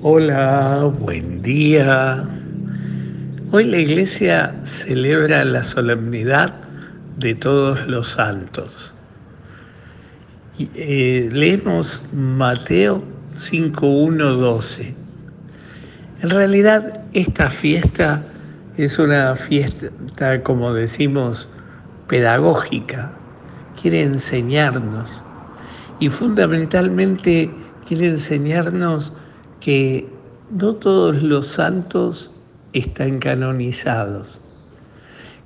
Hola, buen día. Hoy la iglesia celebra la solemnidad de todos los santos. Eh, leemos Mateo 5.1.12. En realidad esta fiesta es una fiesta, como decimos, pedagógica. Quiere enseñarnos y fundamentalmente quiere enseñarnos que no todos los santos están canonizados.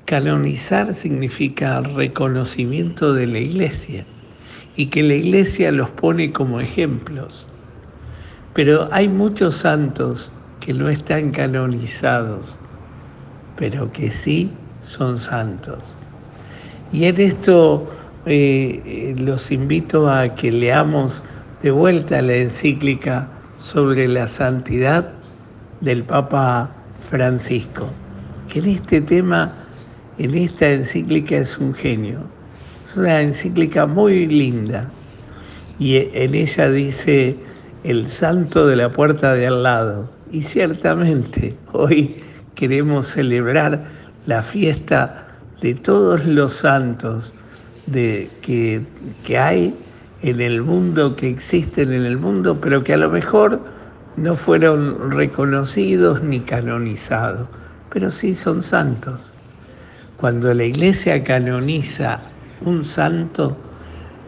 Canonizar significa reconocimiento de la iglesia y que la iglesia los pone como ejemplos. Pero hay muchos santos que no están canonizados, pero que sí son santos. Y en esto eh, eh, los invito a que leamos de vuelta la encíclica sobre la santidad del Papa Francisco, que en este tema, en esta encíclica es un genio. Es una encíclica muy linda y en ella dice el santo de la puerta de al lado. Y ciertamente hoy queremos celebrar la fiesta de todos los santos de, que, que hay en el mundo, que existen en el mundo, pero que a lo mejor no fueron reconocidos ni canonizados, pero sí son santos. Cuando la iglesia canoniza un santo,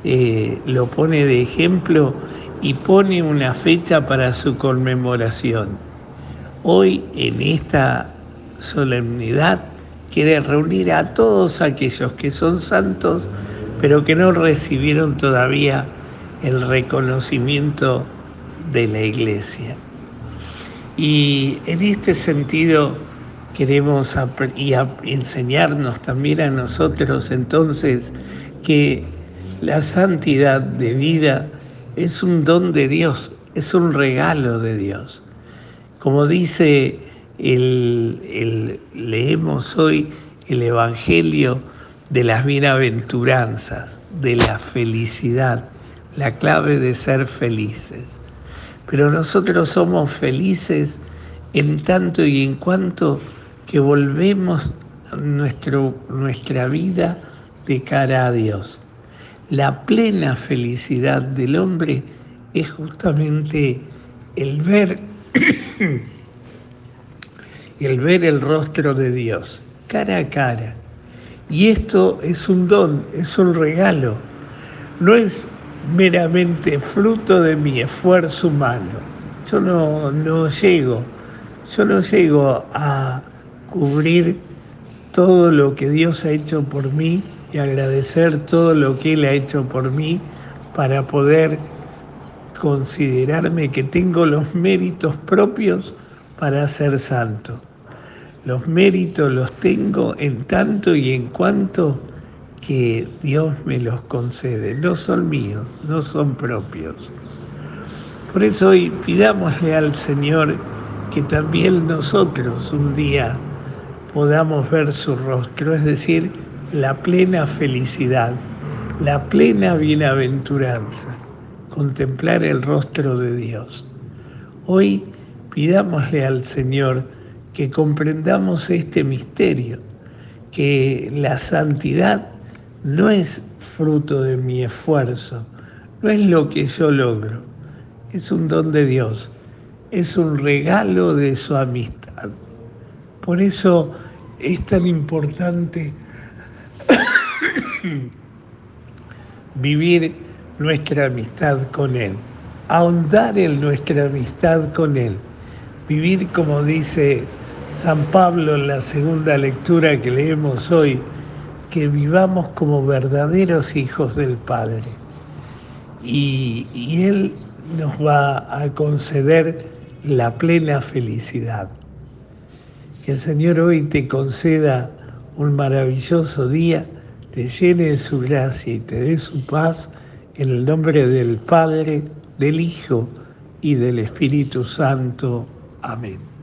eh, lo pone de ejemplo y pone una fecha para su conmemoración. Hoy, en esta solemnidad, quiere reunir a todos aquellos que son santos pero que no recibieron todavía el reconocimiento de la iglesia. Y en este sentido queremos enseñarnos también a nosotros entonces que la santidad de vida es un don de Dios, es un regalo de Dios. Como dice el, leemos hoy el Evangelio de las bienaventuranzas, de la felicidad, la clave de ser felices. Pero nosotros somos felices en tanto y en cuanto que volvemos nuestro, nuestra vida de cara a Dios. La plena felicidad del hombre es justamente el ver, el ver el rostro de Dios, cara a cara y esto es un don, es un regalo, no es meramente fruto de mi esfuerzo humano. Yo no, no llego, yo no llego a cubrir todo lo que Dios ha hecho por mí y agradecer todo lo que Él ha hecho por mí para poder considerarme que tengo los méritos propios para ser santo. Los méritos los tengo en tanto y en cuanto que Dios me los concede. No son míos, no son propios. Por eso hoy pidámosle al Señor que también nosotros un día podamos ver su rostro, es decir, la plena felicidad, la plena bienaventuranza, contemplar el rostro de Dios. Hoy pidámosle al Señor que comprendamos este misterio, que la santidad no es fruto de mi esfuerzo, no es lo que yo logro, es un don de Dios, es un regalo de su amistad. Por eso es tan importante vivir nuestra amistad con Él, ahondar en nuestra amistad con Él, vivir como dice San Pablo en la segunda lectura que leemos hoy, que vivamos como verdaderos hijos del Padre. Y, Él nos va a conceder la plena felicidad. Que el Señor hoy te conceda un maravilloso día, te llene de su gracia y te dé su paz en el nombre del Padre, del Hijo y del Espíritu Santo. Amén.